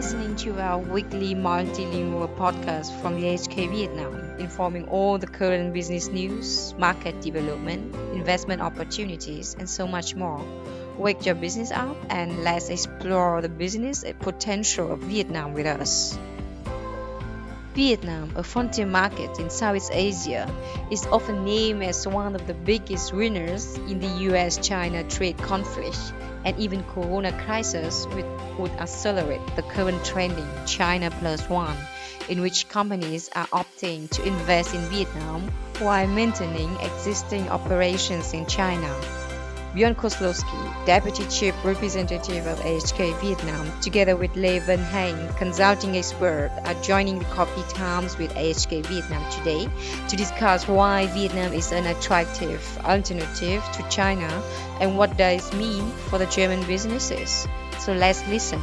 listening to our weekly multilingual podcast from the HK Vietnam, informing all the current business news, market development, investment opportunities, and so much more. Wake your business up and let's explore the business potential of Vietnam with us. Vietnam, a frontier market in Southeast Asia, is often named as one of the biggest winners in the US-China trade conflict, and even Corona crisis would accelerate the current trending China Plus One, in which companies are opting to invest in Vietnam while maintaining existing operations in China. Bjorn Koslowski, Deputy Chief Representative of HK Vietnam, together with Lê Văn Hành, consulting expert, are joining the Coffee Times with HK Vietnam today to discuss why Vietnam is an attractive alternative to China and what does mean for the German businesses. So let's listen.